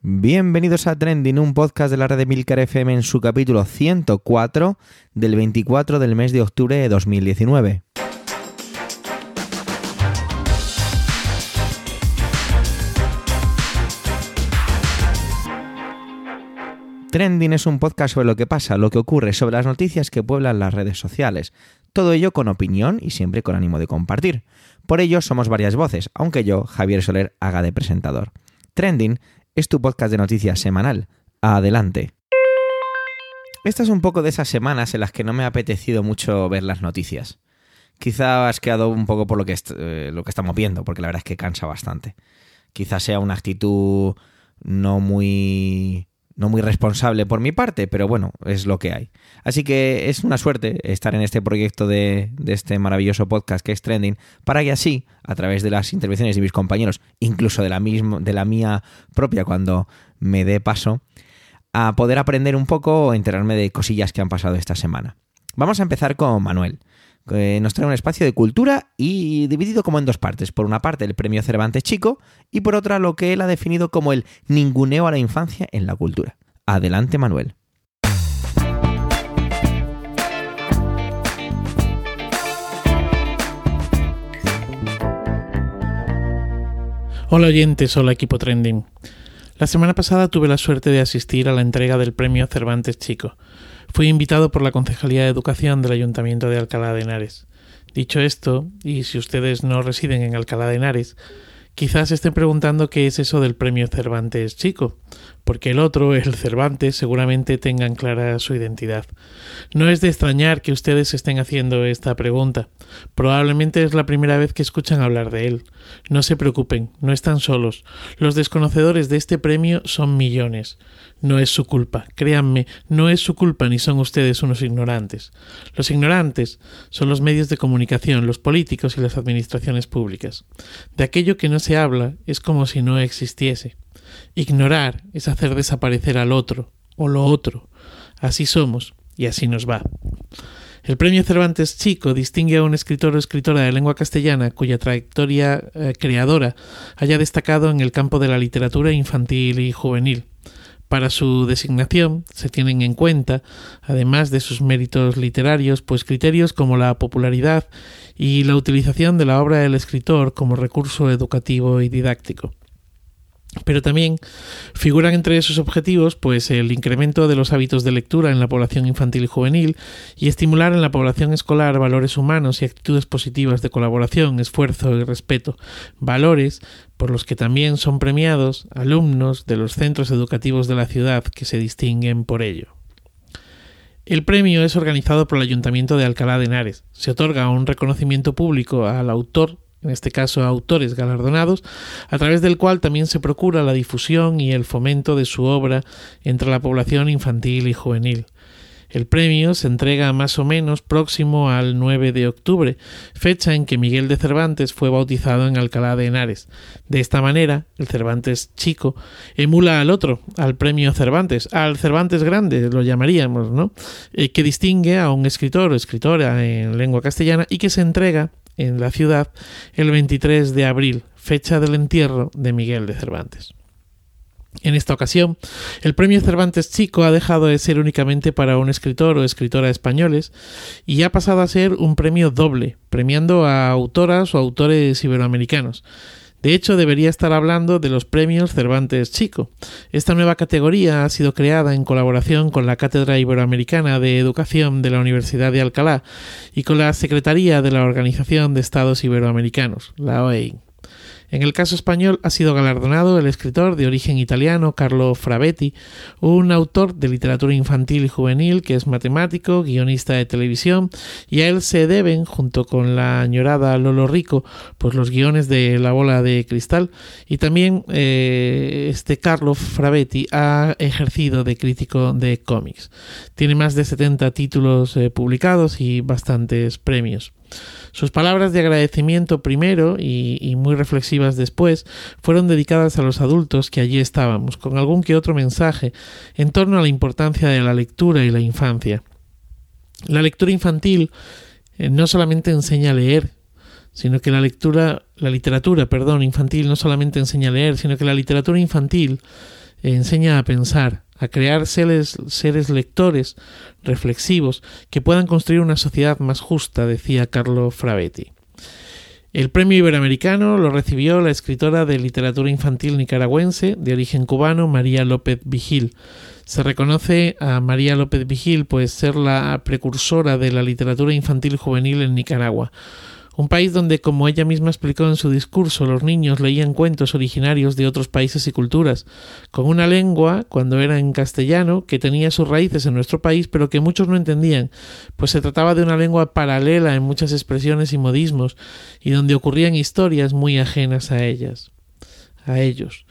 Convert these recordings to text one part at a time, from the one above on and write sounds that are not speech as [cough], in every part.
Bienvenidos a Trending, un podcast de la red de Milcar FM en su capítulo 104 del 24 del mes de octubre de 2019. Trending es un podcast sobre lo que pasa, lo que ocurre, sobre las noticias que pueblan las redes sociales. Todo ello con opinión y siempre con ánimo de compartir. Por ello somos varias voces, aunque yo, Javier Soler, haga de presentador. Trending es tu podcast de noticias semanal. Adelante. Esta es un poco de esas semanas en las que no me ha apetecido mucho ver las noticias. Quizá has quedado un poco por lo que, eh, lo que estamos viendo, porque la verdad es que cansa bastante. Quizá sea una actitud no muy no muy responsable por mi parte, pero bueno, es lo que hay. Así que es una suerte estar en este proyecto de, este maravilloso podcast que es Trending, para que así, a través de las intervenciones de mis compañeros, incluso de la, misma, de la mía propia cuando me dé paso, a poder aprender un poco o enterarme de cosillas que han pasado esta semana. Vamos a empezar con Manuel que nos trae un espacio de cultura y dividido como en dos partes. Por una parte el premio Cervantes Chico y por otra lo que él ha definido como el ninguneo a la infancia en la cultura. Adelante Manuel. Hola oyentes, hola equipo trending. La semana pasada tuve la suerte de asistir a la entrega del premio Cervantes Chico Fui invitado por la Concejalía de Educación del Ayuntamiento de Alcalá de Henares. Dicho esto, y si ustedes no residen en Alcalá de Henares, quizás estén preguntando qué es eso del premio Cervantes chico porque el otro, el Cervantes, seguramente tengan clara su identidad. No es de extrañar que ustedes estén haciendo esta pregunta. Probablemente es la primera vez que escuchan hablar de él. No se preocupen, no están solos. Los desconocedores de este premio son millones. No es su culpa, créanme, no es su culpa ni son ustedes unos ignorantes. Los ignorantes son los medios de comunicación, los políticos y las administraciones públicas. De aquello que no se habla es como si no existiese. Ignorar es hacer desaparecer al otro o lo otro. Así somos y así nos va. El premio Cervantes Chico distingue a un escritor o escritora de lengua castellana cuya trayectoria eh, creadora haya destacado en el campo de la literatura infantil y juvenil. Para su designación se tienen en cuenta, además de sus méritos literarios, pues criterios como la popularidad y la utilización de la obra del escritor como recurso educativo y didáctico. Pero también figuran entre esos objetivos pues el incremento de los hábitos de lectura en la población infantil y juvenil y estimular en la población escolar valores humanos y actitudes positivas de colaboración, esfuerzo y respeto, valores por los que también son premiados alumnos de los centros educativos de la ciudad que se distinguen por ello. El premio es organizado por el Ayuntamiento de Alcalá de Henares. Se otorga un reconocimiento público al autor en este caso autores galardonados, a través del cual también se procura la difusión y el fomento de su obra entre la población infantil y juvenil. El premio se entrega más o menos próximo al 9 de octubre, fecha en que Miguel de Cervantes fue bautizado en Alcalá de Henares. De esta manera, el Cervantes chico emula al otro, al premio Cervantes, al Cervantes grande, lo llamaríamos, ¿no? Eh, que distingue a un escritor o escritora en lengua castellana y que se entrega en la ciudad el 23 de abril, fecha del entierro de Miguel de Cervantes. En esta ocasión, el premio Cervantes Chico ha dejado de ser únicamente para un escritor o escritora españoles y ha pasado a ser un premio doble, premiando a autoras o autores iberoamericanos. De hecho, debería estar hablando de los premios Cervantes Chico. Esta nueva categoría ha sido creada en colaboración con la Cátedra Iberoamericana de Educación de la Universidad de Alcalá y con la Secretaría de la Organización de Estados Iberoamericanos, la OEI. En el caso español ha sido galardonado el escritor de origen italiano Carlo Frabetti, un autor de literatura infantil y juvenil que es matemático, guionista de televisión, y a él se deben, junto con la añorada Lolo Rico, pues los guiones de La bola de cristal, y también eh, este Carlo Frabetti ha ejercido de crítico de cómics. Tiene más de 70 títulos eh, publicados y bastantes premios. Sus palabras de agradecimiento primero y, muy reflexivas después fueron dedicadas a los adultos que allí estábamos, con algún que otro mensaje en torno a la importancia de la lectura y la infancia. La lectura infantil eh, no solamente enseña a leer, sino que la lectura, la literatura, perdón, infantil no solamente enseña a leer, sino que la literatura infantil enseña a pensar, a crear seres, lectores reflexivos que puedan construir una sociedad más justa, decía Carlo Fravetti. El premio iberoamericano lo recibió la escritora de literatura infantil nicaragüense de origen cubano María López Vigil. Se reconoce a María López Vigil pues ser la precursora de la literatura infantil juvenil en Nicaragua un país donde, como ella misma explicó en su discurso, los niños leían cuentos originarios de otros países y culturas, con una lengua, cuando era en castellano, que tenía sus raíces en nuestro país, pero que muchos no entendían, pues se trataba de una lengua paralela en muchas expresiones y modismos, y donde ocurrían historias muy ajenas a ellas, a ellos.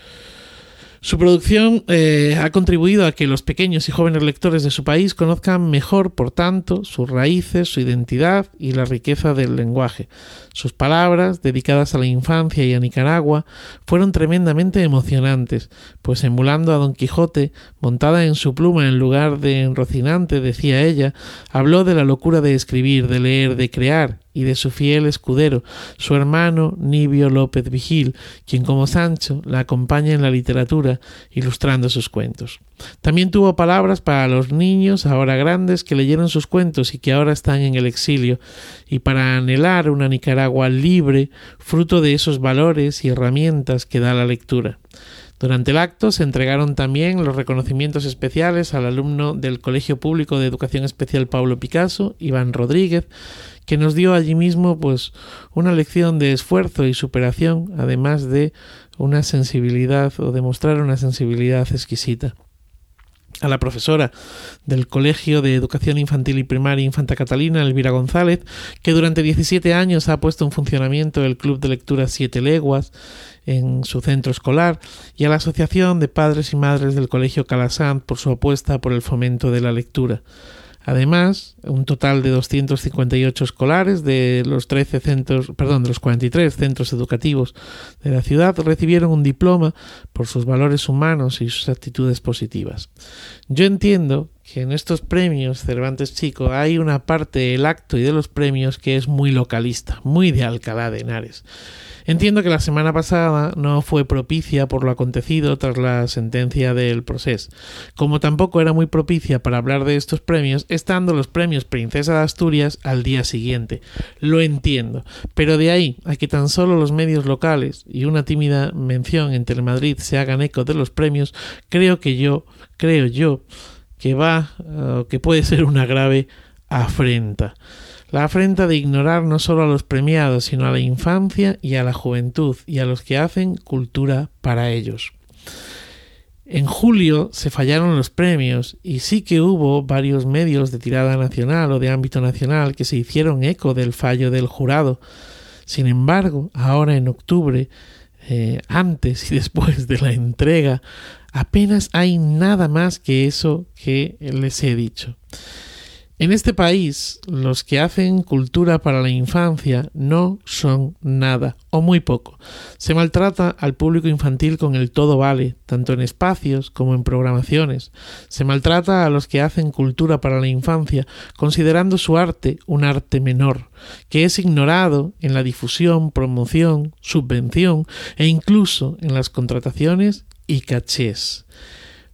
Su producción eh, ha contribuido a que los pequeños y jóvenes lectores de su país conozcan mejor, por tanto, sus raíces, su identidad y la riqueza del lenguaje. Sus palabras, dedicadas a la infancia y a Nicaragua, fueron tremendamente emocionantes, pues emulando a Don Quijote, montada en su pluma en lugar de en Rocinante, decía ella, habló de la locura de escribir, de leer, de crear, y de su fiel escudero, su hermano Nibio López Vigil, quien como Sancho la acompaña en la literatura, ilustrando sus cuentos. También tuvo palabras para los niños ahora grandes que leyeron sus cuentos y que ahora están en el exilio, y para anhelar una Nicaragua libre, fruto de esos valores y herramientas que da la lectura. Durante el acto se entregaron también los reconocimientos especiales al alumno del Colegio Público de Educación Especial Pablo Picasso, Iván Rodríguez, que nos dio allí mismo pues una lección de esfuerzo y superación, además de una sensibilidad o demostrar una sensibilidad exquisita a la profesora del Colegio de Educación Infantil y Primaria Infanta Catalina, Elvira González, que durante 17 años ha puesto en funcionamiento el Club de Lectura Siete Leguas en su centro escolar, y a la Asociación de Padres y Madres del Colegio Calasant por su apuesta por el fomento de la lectura. Además, un total de 258 escolares de los 13 centros, perdón, de los 43 centros educativos de la ciudad recibieron un diploma por sus valores humanos y sus actitudes positivas. Yo entiendo que en estos premios Cervantes Chico hay una parte del acto y de los premios que es muy localista, muy de Alcalá de Henares. Entiendo que la semana pasada no fue propicia por lo acontecido tras la sentencia del proceso, como tampoco era muy propicia para hablar de estos premios estando los premios Princesa de Asturias al día siguiente. Lo entiendo, pero de ahí a que tan solo los medios locales y una tímida mención en Telemadrid se hagan eco de los premios, creo que yo, creo yo, que va, uh, que puede ser una grave afrenta la afrenta de ignorar no solo a los premiados, sino a la infancia y a la juventud y a los que hacen cultura para ellos. En julio se fallaron los premios y sí que hubo varios medios de tirada nacional o de ámbito nacional que se hicieron eco del fallo del jurado. Sin embargo, ahora en octubre, eh, antes y [laughs] después de la entrega, apenas hay nada más que eso que les he dicho. En este país, los que hacen cultura para la infancia no son nada, o muy poco. Se maltrata al público infantil con el todo vale, tanto en espacios como en programaciones. Se maltrata a los que hacen cultura para la infancia, considerando su arte un arte menor, que es ignorado en la difusión, promoción, subvención e incluso en las contrataciones y cachés.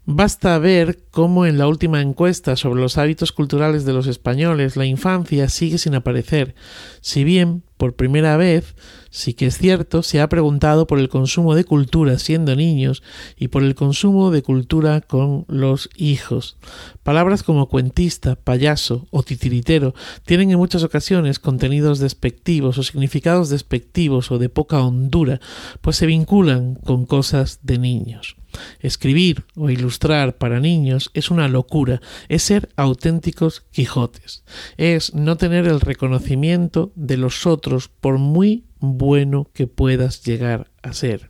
Basta ver cómo en la última encuesta sobre los hábitos culturales de los españoles la infancia sigue sin aparecer, si bien, por primera vez, sí que es cierto, se ha preguntado por el consumo de cultura siendo niños y por el consumo de cultura con los hijos. Palabras como cuentista, payaso o titiritero tienen en muchas ocasiones contenidos despectivos o significados despectivos o de poca hondura, pues se vinculan con cosas de niños. Escribir o ilustrar para niños es una locura, es ser auténticos Quijotes, es no tener el reconocimiento de los otros por muy bueno que puedas llegar a ser.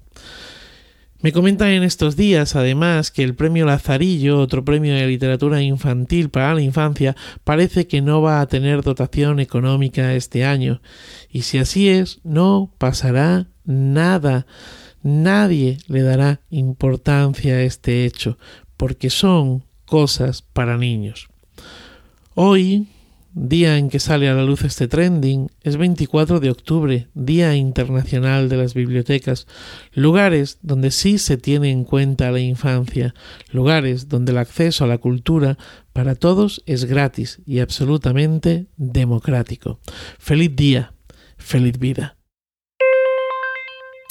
Me comentan en estos días, además, que el premio Lazarillo, otro premio de literatura infantil para la infancia, parece que no va a tener dotación económica este año. Y si así es, no pasará nada. Nadie le dará importancia a este hecho, porque son cosas para niños. Hoy, día en que sale a la luz este trending, es 24 de octubre, Día Internacional de las Bibliotecas, lugares donde sí se tiene en cuenta la infancia, lugares donde el acceso a la cultura para todos es gratis y absolutamente democrático. Feliz día, feliz vida.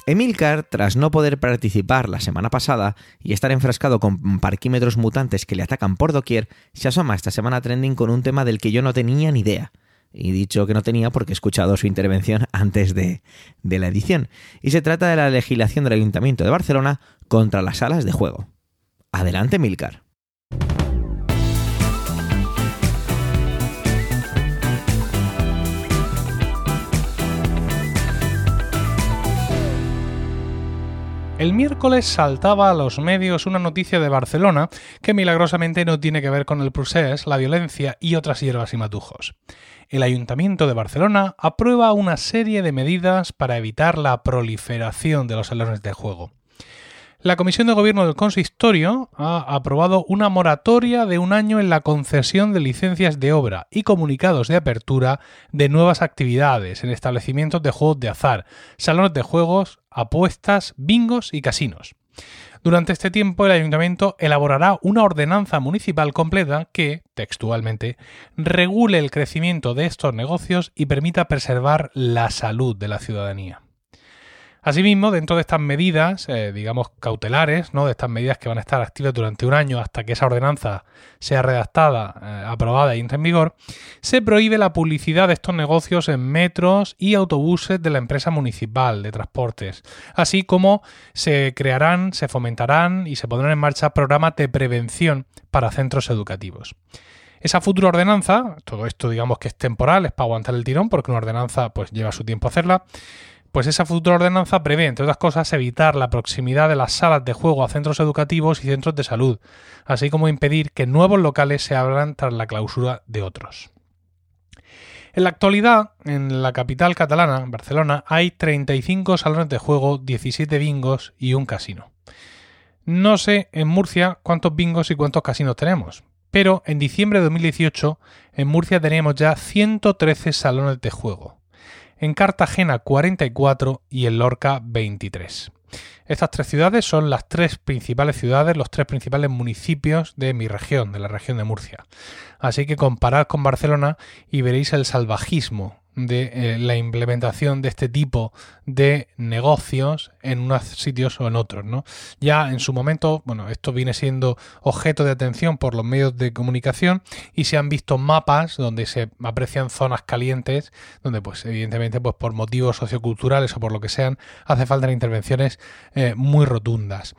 Emilcar, tras no poder participar la semana pasada y estar enfrascado con parquímetros mutantes que le atacan por doquier, se asoma esta semana trending con un tema del que yo no tenía ni idea. Y dicho que no tenía porque he escuchado su intervención [laughs] antes de, de la edición. Y se trata de la legislación del Ayuntamiento de Barcelona contra las salas de juego. Adelante, Emilcar. El miércoles saltaba a los medios una noticia de Barcelona que milagrosamente no tiene que ver con el procés, la violencia y otras hierbas y matujos. El Ayuntamiento de Barcelona aprueba una serie de medidas para evitar la proliferación de los salones de juego. La Comisión de Gobierno del Consistorio ha aprobado una moratoria de un año en la concesión de licencias de obra y comunicados de apertura de nuevas actividades en establecimientos de juegos de azar, salones de juegos, apuestas, bingos y casinos. Durante este tiempo el ayuntamiento elaborará una ordenanza municipal completa que, textualmente, regule el crecimiento de estos negocios y permita preservar la salud de la ciudadanía. Asimismo, dentro de estas medidas, eh, digamos, cautelares, ¿no? de estas medidas que van a estar activas durante un año hasta que esa ordenanza sea redactada, eh, aprobada y entre en vigor, se prohíbe la publicidad de estos negocios en metros y autobuses de la empresa municipal de transportes, así como se crearán, se fomentarán y se pondrán en marcha programas de prevención para centros educativos. Esa futura ordenanza, todo esto digamos que es temporal, es para aguantar el tirón, porque una ordenanza pues lleva su tiempo hacerla, pues esa futura ordenanza prevé, entre otras cosas, evitar la proximidad de las salas de juego a centros educativos y centros de salud, así como impedir que nuevos locales se abran tras la clausura de otros. En la actualidad, en la capital catalana, Barcelona, hay 35 salones de juego, 17 bingos y un casino. No sé en Murcia cuántos bingos y cuántos casinos tenemos, pero en diciembre de 2018 en Murcia teníamos ya 113 salones de juego en Cartagena 44 y en Lorca 23. Estas tres ciudades son las tres principales ciudades, los tres principales municipios de mi región, de la región de Murcia. Así que comparad con Barcelona y veréis el salvajismo de eh, la implementación de este tipo de negocios en unos sitios o en otros, ¿no? Ya en su momento, bueno, esto viene siendo objeto de atención por los medios de comunicación y se han visto mapas donde se aprecian zonas calientes, donde pues evidentemente pues por motivos socioculturales o por lo que sean, hace falta intervenciones eh, muy rotundas.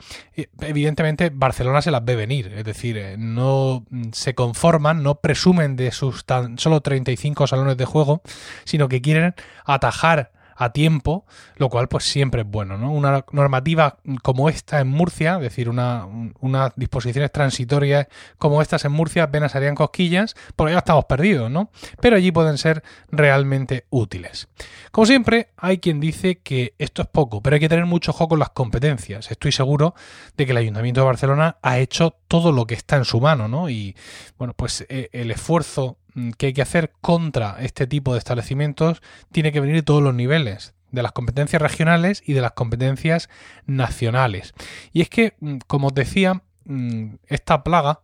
Evidentemente Barcelona se las ve venir, es decir, eh, no se conforman, no presumen de sus tan solo 35 salones de juego, sino que quieren atajar a tiempo, lo cual pues siempre es bueno, ¿no? Una normativa como esta en Murcia, es decir, una, unas disposiciones transitorias como estas en Murcia apenas harían cosquillas, porque ya estamos perdidos, ¿no? Pero allí pueden ser realmente útiles. Como siempre, hay quien dice que esto es poco, pero hay que tener mucho ojo con las competencias. Estoy seguro de que el Ayuntamiento de Barcelona ha hecho todo lo que está en su mano, ¿no? Y bueno, pues eh, el esfuerzo que hay que hacer contra este tipo de establecimientos tiene que venir de todos los niveles, de las competencias regionales y de las competencias nacionales. Y es que, mm, como os decía, mm, esta plaga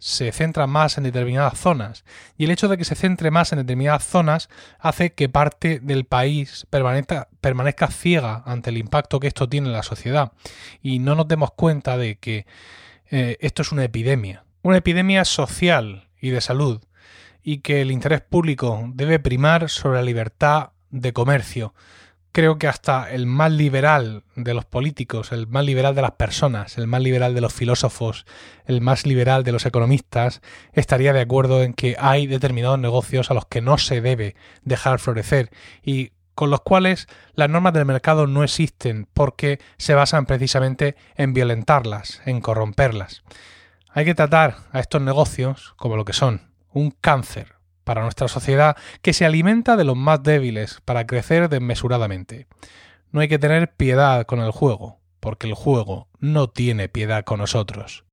se centra más en determinadas zonas y el hecho de que se centre más en determinadas zonas hace que parte del país permanezca, permanezca ciega ante el impacto que esto tiene en la sociedad y no nos demos cuenta de que eh, esto es una epidemia, una epidemia social y de salud y que el interés público debe primar sobre la libertad de comercio. Creo que hasta el más liberal de los políticos, el más liberal de las personas, el más liberal de los filósofos, el más liberal de los economistas, estaría de acuerdo en que hay determinados negocios a los que no se debe dejar florecer y con los cuales las normas del mercado no existen porque se basan precisamente en violentarlas, en corromperlas. Hay que tratar a estos negocios como lo que son, un cáncer para nuestra sociedad que se alimenta de los más débiles para crecer desmesuradamente. No hay que tener piedad con el juego, porque el juego no tiene piedad con nosotros.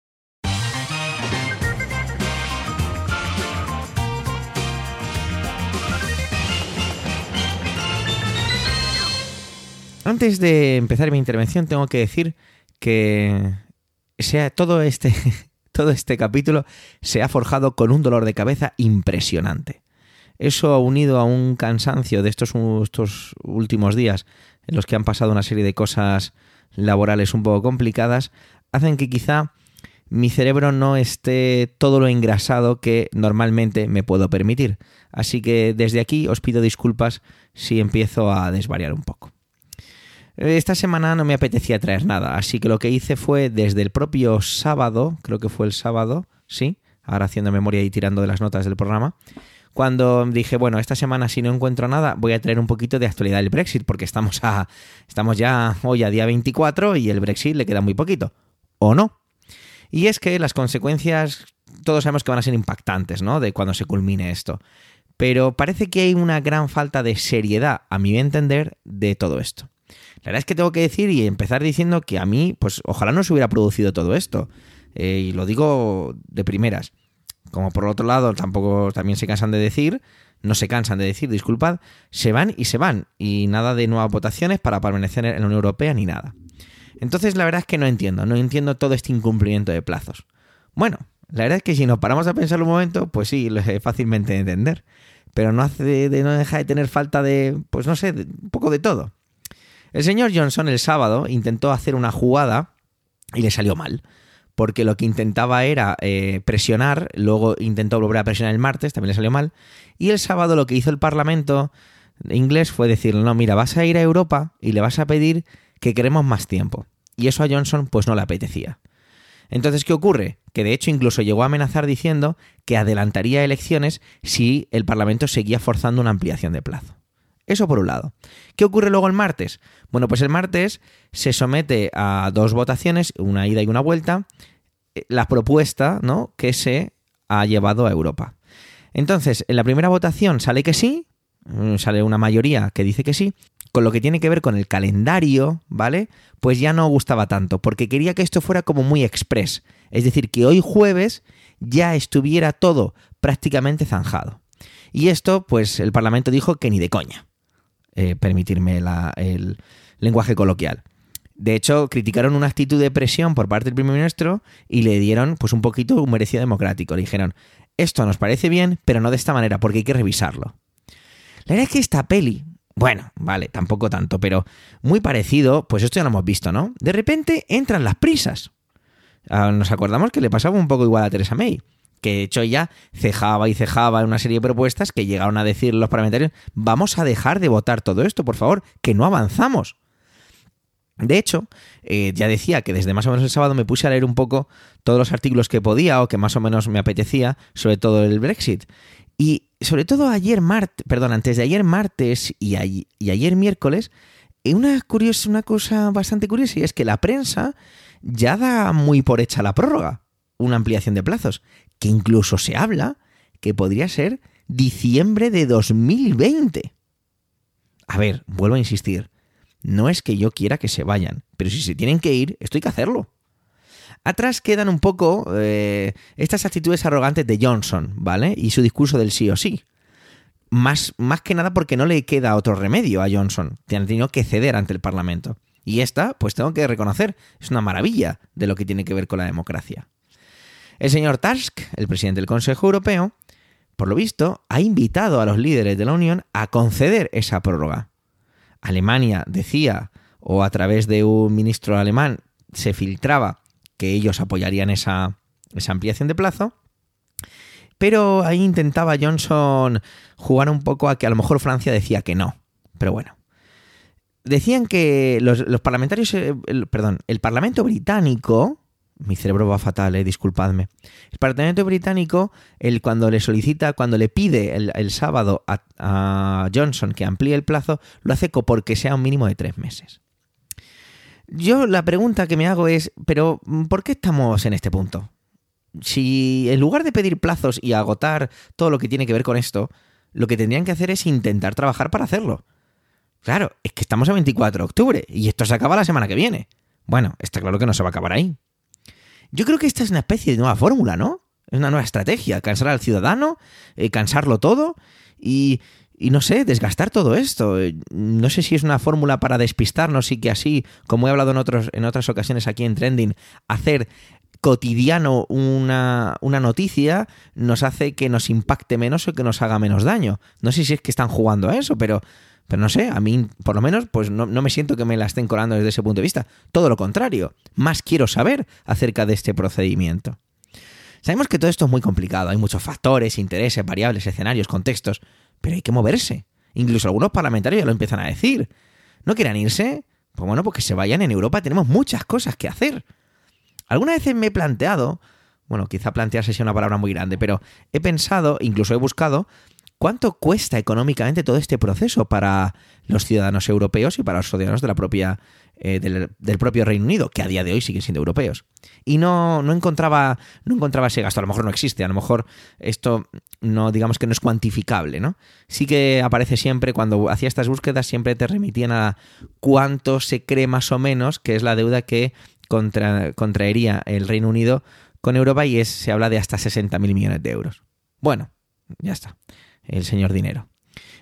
Antes de empezar mi intervención tengo que decir que sea todo este todo este capítulo se ha forjado con un dolor de cabeza impresionante. Eso unido a un cansancio de estos, estos últimos días en los que han pasado una serie de cosas laborales un poco complicadas, hacen que quizá mi cerebro no esté todo lo engrasado que normalmente me puedo permitir. Así que desde aquí os pido disculpas si empiezo a desvariar un poco. Esta semana no me apetecía traer nada, así que lo que hice fue desde el propio sábado, creo que fue el sábado, sí, ahora haciendo memoria y tirando de las notas del programa, cuando dije, bueno, esta semana si no encuentro nada, voy a traer un poquito de actualidad del Brexit, porque estamos, a, estamos ya hoy a día 24 y el Brexit le queda muy poquito. ¿O no? Y es que las consecuencias, todos sabemos que van a ser impactantes, ¿no? De cuando se culmine esto. Pero parece que hay una gran falta de seriedad, a mi entender, de todo esto. La verdad es que tengo que decir y empezar diciendo que a mí, pues ojalá no se hubiera producido todo esto. Eh, y lo digo de primeras. Como por otro lado, tampoco también se cansan de decir, no se cansan de decir, disculpad, se van y se van. Y nada de nuevas votaciones para permanecer en la Unión Europea ni nada. Entonces la verdad es que no entiendo, no entiendo todo este incumplimiento de plazos. Bueno, la verdad es que si nos paramos a pensar un momento, pues sí, lo es fácilmente entender. Pero no hace de, no deja de tener falta de, pues no sé, un poco de todo. El señor Johnson el sábado intentó hacer una jugada y le salió mal. Porque lo que intentaba era eh, presionar, luego intentó volver a presionar el martes, también le salió mal. Y el sábado lo que hizo el Parlamento inglés fue decirle, no, mira, vas a ir a Europa y le vas a pedir que queremos más tiempo. Y eso a Johnson pues no le apetecía. Entonces, ¿qué ocurre? Que de hecho incluso llegó a amenazar diciendo que adelantaría elecciones si el Parlamento seguía forzando una ampliación de plazo. Eso por un lado. ¿Qué ocurre luego el martes? Bueno, pues el martes se somete a dos votaciones, una ida y una vuelta, eh, la propuesta ¿no? que se ha llevado a Europa. Entonces, en la primera votación sale que sí, mm, sale una mayoría que dice que sí, con lo que tiene que ver con el calendario, ¿vale? Pues ya no gustaba tanto, porque quería que esto fuera como muy express. Es decir, que hoy jueves ya estuviera todo prácticamente zanjado. Y esto, pues el Parlamento dijo que ni de coña. Eh, permitirme el lenguaje coloquial. De hecho, criticaron una actitud de presión por parte del primer ministro y le dieron pues un poquito un merecido democrático. Le dijeron, esto nos parece bien, pero no de esta manera, porque hay que revisarlo. La verdad es que esta peli, bueno, vale, tampoco tanto, pero muy parecido, pues esto ya lo hemos visto, ¿no? De repente entran las prisas. Ah, nos acordamos que le pasaba un poco igual a Teresa May que de hecho ya cejaba y cejaba en una serie de propuestas que llegaron a decir los parlamentarios, vamos a dejar de votar todo esto, por favor, que no avanzamos. De hecho, eh, ya decía que desde más o menos el sábado me puse a leer un poco todos los artículos que podía o que más o menos me apetecía sobre todo el Brexit. Y sobre todo ayer martes, perdón, antes de ayer martes y, y ayer miércoles, eh, una, curiosa, una cosa bastante curiosa y es que la prensa ya da muy por hecha la prórroga, una ampliación de plazos que incluso se habla que podría ser diciembre de 2020. A ver, vuelvo a insistir, no es que yo quiera que se vayan, pero si se tienen que ir, esto hay que hacerlo. Atrás quedan un poco eh, estas actitudes arrogantes de Johnson, ¿vale? Y su discurso del sí o sí. Más, más que nada porque no le queda otro remedio a Johnson. Tiene que ceder ante el Parlamento. Y esta, pues tengo que reconocer, es una maravilla de lo que tiene que ver con la democracia. El señor Tusk, el presidente del Consejo Europeo, por lo visto, ha invitado a los líderes de la Unión a conceder esa prórroga. Alemania decía, o a través de un ministro alemán se filtraba que ellos apoyarían esa, ampliación de plazo, pero ahí intentaba Johnson jugar un poco a que a lo mejor Francia decía que no. Pero bueno. Decían que los, los parlamentarios, eh, perdón, el Parlamento británico mi cerebro va fatal, eh, disculpadme. El Parlamento británico, el, cuando le solicita, cuando le pide el, sábado a, Johnson que amplíe el plazo, lo hace porque sea un mínimo de tres meses. Yo la pregunta que me hago es, pero ¿por qué estamos en este punto? Si en lugar de pedir plazos y agotar todo lo que tiene que ver con esto, lo que tendrían que hacer es intentar trabajar para hacerlo. Claro, es que estamos a 24 de octubre y esto se acaba la semana que viene. Bueno, está claro que no se va a acabar ahí. Yo creo que esta es una especie de nueva fórmula, ¿no? Es una nueva estrategia, cansar al ciudadano, eh, cansarlo todo y, y no sé, desgastar todo esto. No sé si es una fórmula para despistarnos y que así, como he hablado en, otros, en otras ocasiones aquí en Trending, hacer cotidiano una, una, noticia nos hace que nos impacte menos o que nos haga menos daño. No sé si es que están jugando a eso, pero, pero no sé, a mí por lo menos pues no, no me siento que me la estén colando desde ese punto de vista. Todo lo contrario, más quiero saber acerca de este procedimiento. Sabemos que todo esto es muy complicado, hay muchos factores, intereses, variables, escenarios, contextos, pero hay que moverse. Incluso algunos parlamentarios ya lo empiezan a decir. ¿No quieran irse? Pues bueno, pues que se vayan en Europa, tenemos muchas cosas que hacer. Algunas veces me he planteado, bueno, quizá plantearse sea una palabra muy grande, pero he pensado, incluso he buscado, cuánto cuesta económicamente todo este proceso para los ciudadanos europeos y para los ciudadanos de la propia, eh, del, propio Reino Unido, que a día de hoy siguen siendo europeos. Y no, no, encontraba, no encontraba ese gasto, a lo mejor no existe, a lo mejor esto no, digamos que no es cuantificable, ¿no? Sí que aparece siempre, cuando hacía estas búsquedas, siempre te remitían a cuánto se cree más o menos que es la deuda que contra, contraería el Reino Unido con Europa y es, se habla de hasta 60.000 millones de euros. Bueno, ya está, el señor dinero.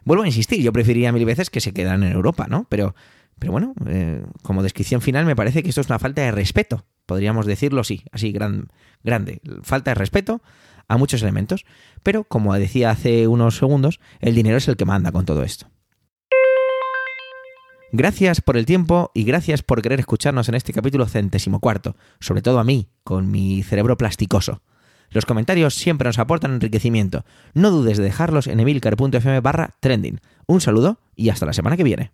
Vuelvo a insistir, yo preferiría mil veces que se quedaran en Europa, ¿no? Pero, pero bueno, eh, como descripción final me parece que esto es una falta de respeto, podríamos decirlo así, así gran, grande, falta de respeto a muchos elementos, pero como decía hace unos segundos, el dinero es el que manda con todo esto. Gracias por el tiempo y gracias por querer escucharnos en este capítulo centésimo cuarto, sobre todo a mí, con mi cerebro plasticoso. Los comentarios siempre nos aportan enriquecimiento. No dudes de dejarlos en emilcar.fm barra trending. Un saludo y hasta la semana que viene.